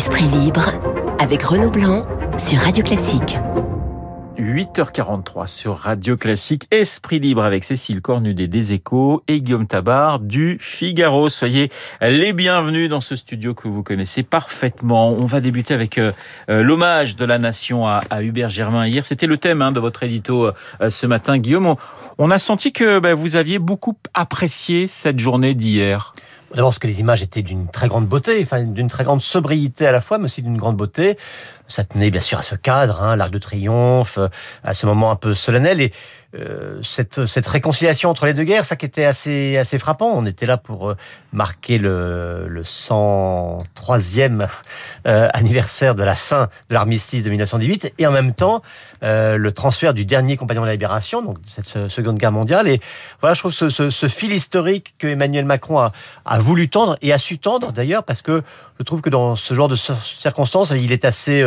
Esprit libre avec Renaud Blanc sur Radio Classique. 8h43 sur Radio Classique, Esprit Libre avec Cécile Cornudet des Échos et Guillaume Tabar du Figaro. Soyez les bienvenus dans ce studio que vous connaissez parfaitement. On va débuter avec euh, euh, l'hommage de la nation à, Hubert Germain hier. C'était le thème hein, de votre édito euh, ce matin, Guillaume. On, a senti que bah, vous aviez beaucoup apprécié cette journée d'hier. D'abord, parce que les images étaient d'une très grande beauté, enfin d'une très grande sobriété à la fois, mais aussi d'une grande beauté. Ça tenait bien sûr à ce cadre, hein, l'arc de triomphe, à ce moment un peu solennel. Et euh, cette, cette réconciliation entre les deux guerres, ça qui était assez, assez frappant. On était là pour euh, marquer le, le 103e euh, anniversaire de la fin de l'armistice de 1918 et en même temps le transfert du dernier compagnon de la libération, donc de cette Seconde Guerre mondiale. Et voilà, je trouve ce, ce, ce fil historique que Emmanuel Macron a, a voulu tendre et a su tendre d'ailleurs parce que je trouve que dans ce genre de circonstances, il est assez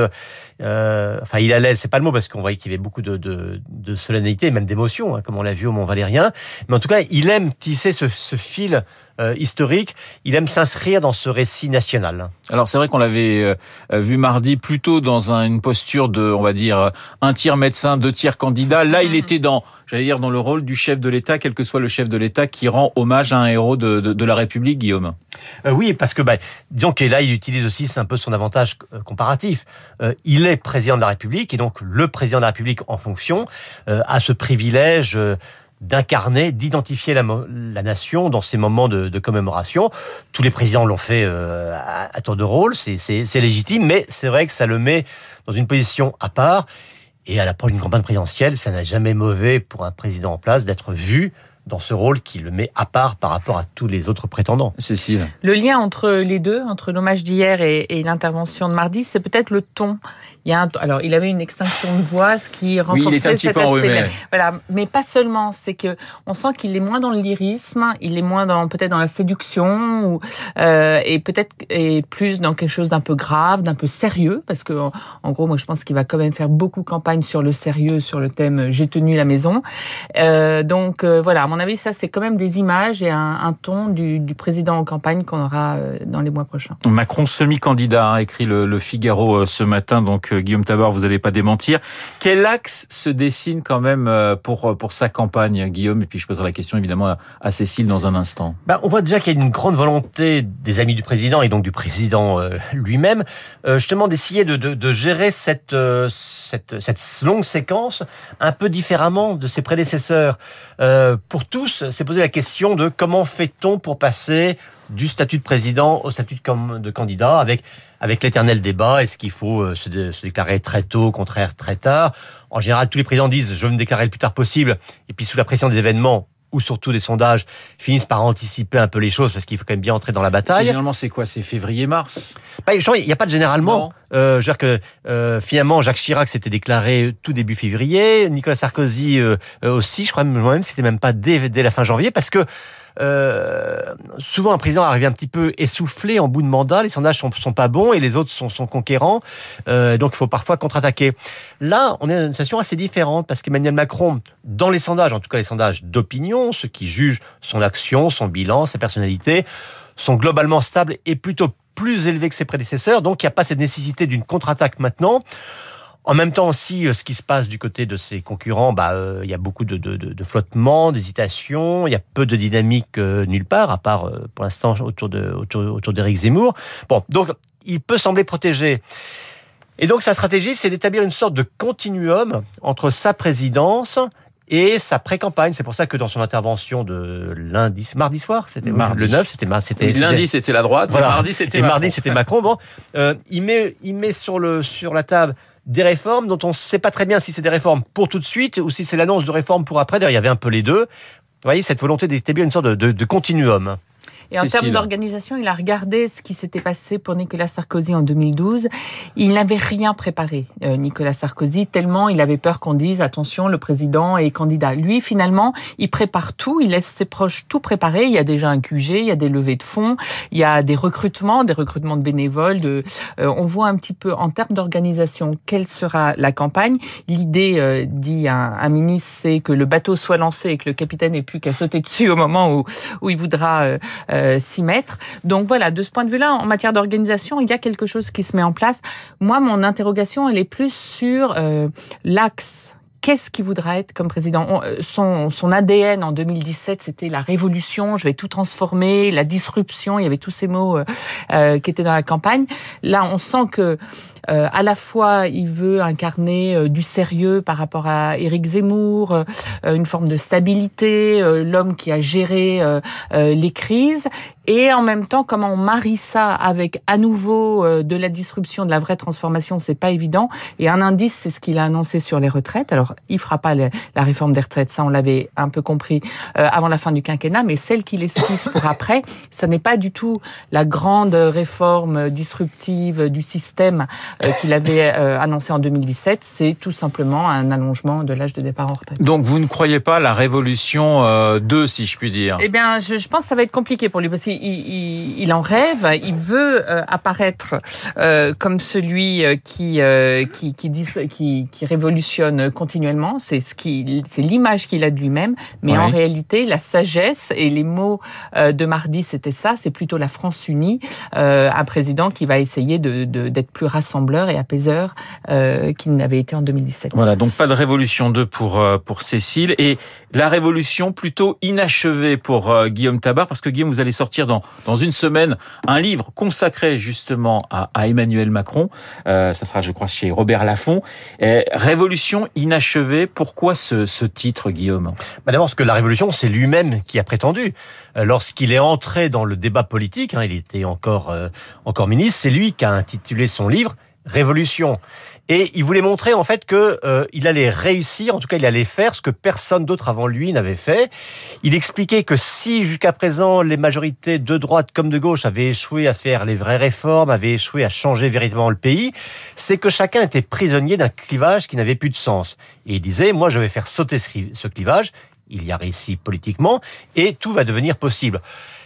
euh, enfin, il allait, c'est pas le mot parce qu'on voyait qu'il y avait beaucoup de, solennité, même d'émotion, hein, comme on l'a vu au Mont Valérien. Mais en tout cas, il aime tisser ce fil euh, historique. Il aime s'inscrire dans ce récit national. Alors c'est vrai qu'on l'avait euh, vu mardi plutôt dans une posture de, on va dire, un tiers médecin, deux tiers candidat. Là, il mm-hmm. était dans, j'allais dire, dans le rôle du chef de l'État, quel que soit le chef de l'État, qui rend hommage à un héros de, de, de la République, Guillaume. Euh, oui, parce que bah, disons que là, il utilise aussi, c'est un peu son avantage comparatif. il est président de la République et donc le président de la République en fonction a ce privilège d'incarner, d'identifier la, nation dans ces moments de, commémoration. Tous les présidents l'ont fait euh, à, tour de rôle, c'est légitime, mais c'est vrai que ça le met dans une position à part. Et à l'approche d'une campagne présidentielle, ça n'a jamais mauvais pour un président en place d'être vu dans ce rôle qui le met à part par rapport à tous les autres prétendants. Cécile. Le lien entre les deux, entre l'hommage d'hier et, et l'intervention de mardi, c'est peut-être le ton. Il y a un, alors, il avait une extinction de voix, ce qui renforçait oui, il est un cet aspect. Voilà, mais pas seulement. C'est que on sent qu'il est moins dans le lyrisme, il est moins dans peut-être dans la séduction, ou, euh, et peut-être et plus dans quelque chose d'un peu grave, d'un peu sérieux, parce que en, gros, moi, je pense qu'il va quand même faire beaucoup campagne sur le sérieux, sur le thème "J'ai tenu la maison". Euh, donc euh, voilà mon avis, ça, c'est quand même des images et un, ton du, président en campagne qu'on aura euh, dans les mois prochains. Macron semi-candidat, a écrit le, Figaro euh, ce matin. Donc, euh, Guillaume Tabar, vous n'allez pas démentir. Quel axe se dessine quand même pour, pour sa campagne, Guillaume? Et puis, je poserai la question évidemment à, Cécile dans un instant. Bah, on voit déjà qu'il y a une grande volonté des amis du président et donc du président lui-même, justement, d'essayer de, de, gérer cette, cette, cette longue séquence un peu différemment de ses prédécesseurs. pour tous s'est posé la question de comment fait-on pour passer du statut de président au statut de, candidat avec avec l'éternel débat, est-ce qu'il faut euh, se, déclarer très tôt, au contraire très tard. En général, tous les présidents disent je veux me déclarer le plus tard possible, et puis sous la pression des événements, ou surtout des sondages finissent par anticiper un peu les choses parce qu'il faut quand même bien entrer dans la bataille. Généralement, c'est quoi? C'est février-mars bah, Il n'y a pas de généralement. Euh, je veux dire que euh, finalement, Jacques Chirac s'était déclaré tout début février, Nicolas Sarkozy euh, aussi, je crois même c'était même pas dès, dès la fin janvier, parce que euh, souvent un président arrive un petit peu essoufflé en bout de mandat, les sondages sont, sont pas bons et les autres sont, conquérants, euh, donc il faut parfois contre-attaquer. Là, on est dans une situation assez différente parce qu'Emmanuel Macron, dans les sondages, en tout cas les sondages d'opinion, ceux qui jugent son action, son bilan, sa personnalité, sont globalement stables et plutôt plus élevés que ses prédécesseurs, donc il n'y a pas cette nécessité d'une contre-attaque maintenant. En même temps aussi, euh, ce qui se passe du côté de ses concurrents, bah, euh, il y a beaucoup de, de, de, flottement, d'hésitation, il y a peu de dynamique euh, nulle part, à part pour l'instant autour de autour, autour d'Éric Zemmour. Bon, donc il peut sembler protégé. Et donc sa stratégie, c'est d'établir une sorte de continuum entre sa présidence et sa pré-campagne. C'est pour ça que dans son intervention de lundi, mardi soir, c'était le 9, c'était c'était lundi c'était la droite, voilà. mardi c'était mardi c'était Macron. Bon, il met il met sur le sur la table des réformes dont on ne sait pas très bien si c'est des réformes pour tout de suite ou si c'est l'annonce de réformes pour après. D'ailleurs, il y avait un peu les deux. Vous voyez, cette volonté d'établir une sorte de, de, de continuum. Et en termes d'organisation, il a regardé ce qui s'était passé pour Nicolas Sarkozy en 2012. Il n'avait rien préparé, euh, Nicolas Sarkozy, tellement il avait peur qu'on dise attention, le président est candidat. Lui, finalement, il prépare tout, il laisse ses proches tout préparer. Il y a déjà un QG, il y a des levées de fonds, il y a des recrutements, des recrutements de bénévoles. De, euh, on voit un petit peu en termes d'organisation quelle sera la campagne. L'idée, euh, dit un, un ministre, c'est que le bateau soit lancé et que le capitaine n'ait plus qu'à sauter dessus au moment où, où il voudra s'y mettre. Donc voilà, de ce point de vue-là, en matière d'organisation, il y a quelque chose qui se met en place. Moi, mon interrogation, elle est plus sur l'axe qu'est-ce qu'il voudra être comme président euh, son, son ADN en 2017, c'était la révolution, je vais tout transformer, la disruption, il y avait tous ces mots euh, euh, qui étaient dans la campagne. Là, on sent que euh, à la fois, il veut incarner euh, du sérieux par rapport à Éric Zemmour, une forme de stabilité, l'homme qui a géré les crises, et en même temps, comment on marie ça avec à nouveau de la disruption, de la vraie transformation, c'est pas évident. Et un indice, c'est ce qu'il a annoncé sur les retraites. Alors, il fera pas la réforme des retraites, ça on l'avait un peu compris avant la fin du quinquennat, mais celle qu'il esquisse pour après, ça n'est pas du tout la grande réforme disruptive du système euh, qu'il avait euh, annoncé en 2017, c'est tout simplement un allongement de l'âge de départ en retraite. Donc vous ne croyez pas à la révolution 2, euh, si je puis dire? Eh bien, je, je, pense que ça va être compliqué pour lui parce qu'il il, il en rêve, il veut apparaître comme celui qui qui qui, dit, qui, qui révolutionne continuellement. C'est ce qui, c'est l'image qu'il a de lui-même, mais en réalité, la sagesse et les mots de mardi, c'était ça. C'est plutôt la France unie, un président qui va essayer de d'être plus rassemblé et apaiseur euh, qu'il n'avait été en 2017. Voilà, donc pas de révolution 2 pour euh, pour Cécile et la révolution plutôt inachevée pour euh, Guillaume Tabar parce que Guillaume vous allez sortir dans dans une semaine un livre consacré justement à, Emmanuel Macron. Euh, ça sera je crois chez Robert Laffont. révolution inachevée. Pourquoi ce, ce titre Guillaume? Bah D'abord parce que la révolution c'est lui-même qui a prétendu euh, lorsqu'il est entré dans le débat politique. Hein, il était encore encore ministre. C'est lui qui a intitulé son livre révolution. Et il voulait montrer en fait que euh, il allait réussir, en tout cas il allait faire ce que personne d'autre avant lui n'avait fait. Il expliquait que si jusqu'à présent les majorités de droite comme de gauche avaient échoué à faire les vraies réformes, avaient échoué à changer véritablement le pays, c'est que chacun était prisonnier d'un clivage qui n'avait plus de sens. Et il disait, moi je vais faire sauter ce clivage, il y a réussi politiquement, et tout va devenir possible.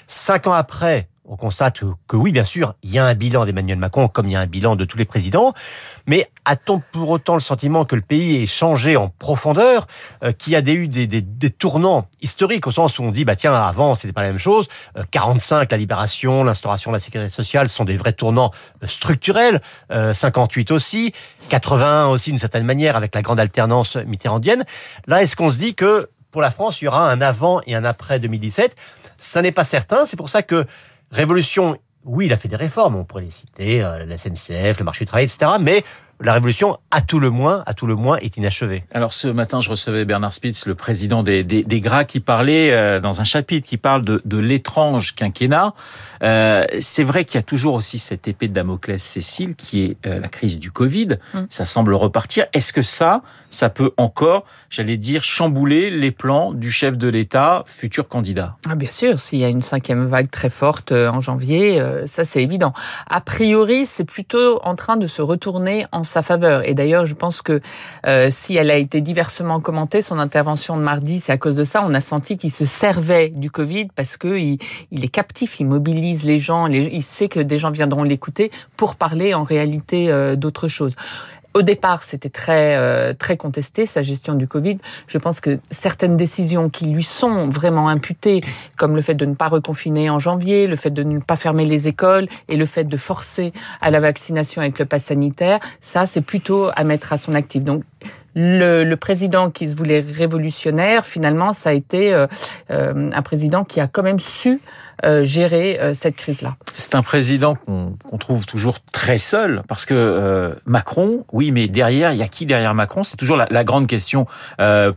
Cinq ans après, on constate que oui, bien sûr, il y a un bilan d'Emmanuel Macron, comme il y a un bilan de tous les présidents, mais a-t-on pour autant le sentiment que le pays est changé en profondeur, euh, qu'il y a eu des, tournants historiques, au sens où on dit, bah tiens, avant, c'était pas la même chose, 45, euh, la libération, l'instauration de la sécurité sociale sont des vrais tournants euh, structurels, 58 aussi, 80 aussi d'une certaine manière, avec la grande alternance mitterrandienne. Là, est-ce qu'on se dit que pour la France, il y aura un avant et un après 2017 Ça n'est pas certain, c'est pour ça que Révolution, oui, il a fait des réformes, on pourrait les citer, euh, la SNCF, le marché du travail, etc. Mais la révolution, à tout le moins, à tout le moins, est inachevée. Alors ce matin, je recevais Bernard Spitz, le président des, des, des Gras, qui parlait euh, dans un chapitre qui parle de, de l'étrange quinquennat. Euh, c'est vrai qu'il y a toujours aussi cette épée de Damoclès, Cécile, qui est euh, la crise du Covid. Mm. Ça semble repartir. Est-ce que ça, ça peut encore, j'allais dire, chambouler les plans du chef de l'État, futur candidat? Ah, Bien sûr, s'il y a une cinquième vague très forte en janvier, ça c'est évident. A priori, c'est plutôt en train de se retourner en sa faveur. Et d'ailleurs, je pense que euh, si elle a été diversement commentée, son intervention de mardi, c'est à cause de ça. On a senti qu'il se servait du Covid parce que il, est captif, il mobilise les gens, il sait que des gens viendront l'écouter pour parler en réalité euh, d'autre chose. Au départ, c'était très euh, très contesté sa gestion du Covid. Je pense que certaines décisions qui lui sont vraiment imputées, comme le fait de ne pas reconfiner en janvier, le fait de ne pas fermer les écoles et le fait de forcer à la vaccination avec le pass sanitaire, ça c'est plutôt à mettre à son actif. Donc le, le, président qui se voulait révolutionnaire, finalement, ça a été euh, euh, un président qui a quand même su gérer euh, cette crise-là. C'est un président qu'on trouve toujours très seul, parce que euh, Macron, oui, mais derrière, il y a qui derrière Macron? C'est toujours la, la, grande question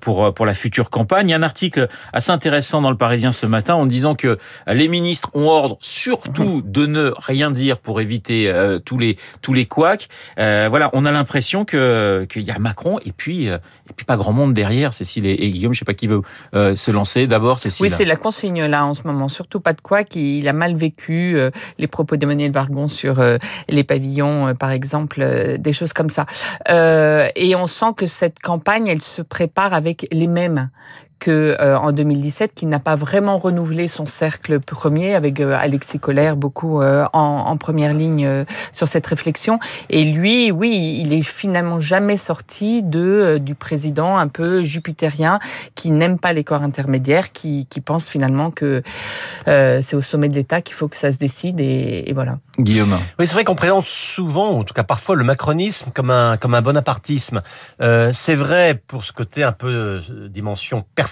pour pour la future campagne. Il y a un article assez intéressant dans le Parisien ce matin en disant que les ministres ont ordre surtout de ne rien dire pour éviter tous les tous les couacs. voilà, on a l'impression que qu'il y a Macron et puis et puis pas grand monde derrière. Cécile et, et Guillaume, je sais pas qui veut se lancer. D'abord, Cécile. Oui, c'est la consigne là en ce moment, surtout pas de qu'il a mal vécu euh, les propos d'Emmanuel Vargon sur euh, les pavillons, euh, par exemple, des choses comme ça. et on sent que cette campagne, elle se prépare avec les mêmes que en 2017 qu'il n'a pas vraiment renouvelé son cercle premier avec Alexis Collère beaucoup en, en, première ligne sur cette réflexion. Et lui, oui, il est finalement jamais sorti de du président un peu jupitérien qui n'aime pas les corps intermédiaires, qui, qui pense finalement que c'est au sommet de l'État qu'il faut que ça se décide et, et voilà. Guillaume. Oui, c'est vrai qu'on présente souvent, en tout cas parfois, le macronisme comme un comme un bonapartisme. Euh, c'est vrai pour ce côté un peu euh, dimension personnelle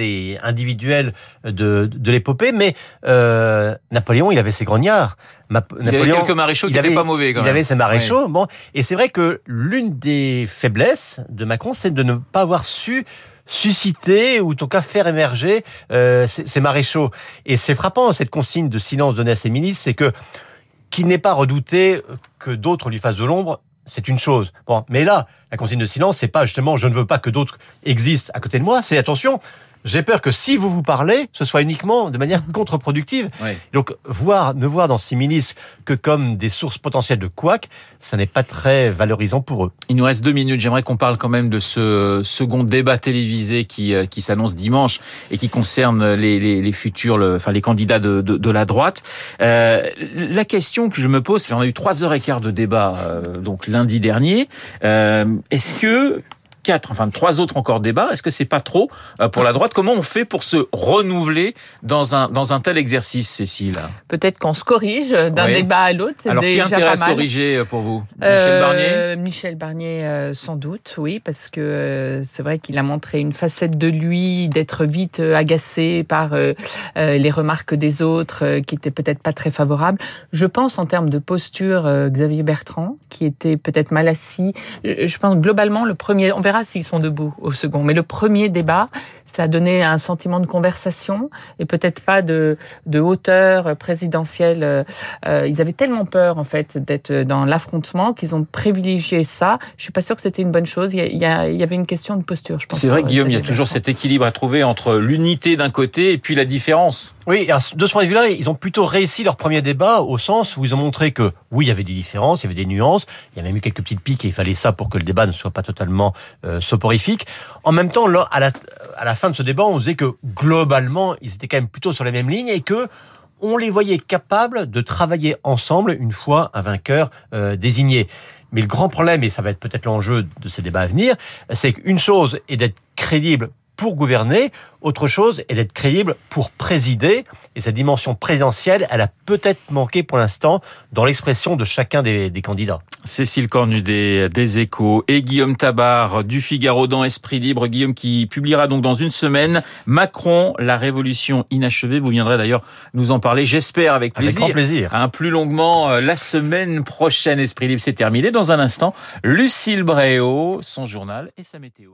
et individuelle de de l'épopée, mais euh, Napoléon, il avait ses grognards. Napoléon, il avait quelques maréchaux qui n'étaient pas mauvais. Quand il avait ses maréchaux. Bon, et c'est vrai que l'une des faiblesses de Macron, c'est de ne pas avoir su susciter ou en tout cas faire émerger euh, ces, ces, maréchaux. Et c'est frappant cette consigne de silence donnée à ses ministres, c'est que qu'il n'est pas redouté que d'autres lui fassent de l'ombre, c'est une chose. Bon, mais là, la consigne de silence, c'est pas justement je ne veux pas que d'autres existent à côté de moi, c'est attention, j'ai peur que si vous vous parlez, ce soit uniquement de manière contre-productive. Donc, voir, ne voir dans ministres que comme des sources potentielles de couac, ça n'est pas très valorisant pour eux. Il nous reste deux minutes. J'aimerais qu'on parle quand même de ce second débat télévisé qui, euh, qui s'annonce dimanche et qui concerne les, les, les futurs, le, enfin les candidats de, de, de la droite. Euh, la question que je me pose, on a eu trois heures et quart de débat euh, donc lundi dernier. Euh, Est-ce que quatre, enfin trois autres encore débats. Est-ce que c'est pas trop euh, pour la droite? Comment on fait pour se renouveler dans un dans un tel exercice, Cécile? Peut-être qu'on se corrige d'un débat à l'autre. Alors qui intéresse à se corriger euh, pour vous? Michel euh, Barnier? Michel Barnier, sans doute, oui, parce que c'est vrai qu'il a montré une facette de lui, d'être vite agacé par les remarques des autres, qui étaient peut-être pas très favorables. Je pense en termes de posture, Xavier Bertrand, qui était peut-être mal assis. Je pense globalement le premier. On verra s'ils sont debout au second. Mais le premier débat, ça a donné un sentiment de conversation et peut-être pas de, de hauteur présidentielle. Euh, ils avaient tellement peur en fait d'être dans l'affrontement qu'ils ont privilégié ça. Je suis pas sûre que c'était une bonne chose. Il y, a, il y avait une question de posture, je pense. C'est vrai, Guillaume, il y a toujours cet équilibre à trouver entre l'unité d'un côté et puis la différence. Oui, de ce point de vue-là, ils ont plutôt réussi leur premier débat au sens où ils ont montré que oui, il y avait des différences, il y avait des nuances, il y a même eu quelques petites piques et il fallait ça pour que le débat ne soit pas totalement euh, soporifique. En même temps, à la, fin de ce débat, on disait que globalement, ils étaient quand même plutôt sur la même ligne et que on les voyait capables de travailler ensemble une fois un vainqueur euh, désigné. Mais le grand problème, et ça va être peut-être l'enjeu de ces débats à venir, c'est qu'une chose est d'être crédible pour gouverner, autre chose est d'être crédible pour présider. Et cette dimension présidentielle, elle a peut-être manqué pour l'instant dans l'expression de chacun des, candidats. Cécile Cornudet des Échos et Guillaume Tabar du Figaro dans Esprit Libre. Guillaume qui publiera donc dans une semaine Macron, la révolution inachevée. Vous viendrez d'ailleurs nous en parler, j'espère, avec plaisir. Avec grand plaisir. Un plus longuement euh, la semaine prochaine. Esprit Libre, c'est terminé. Dans un instant, Lucille Bréau, son journal et sa météo.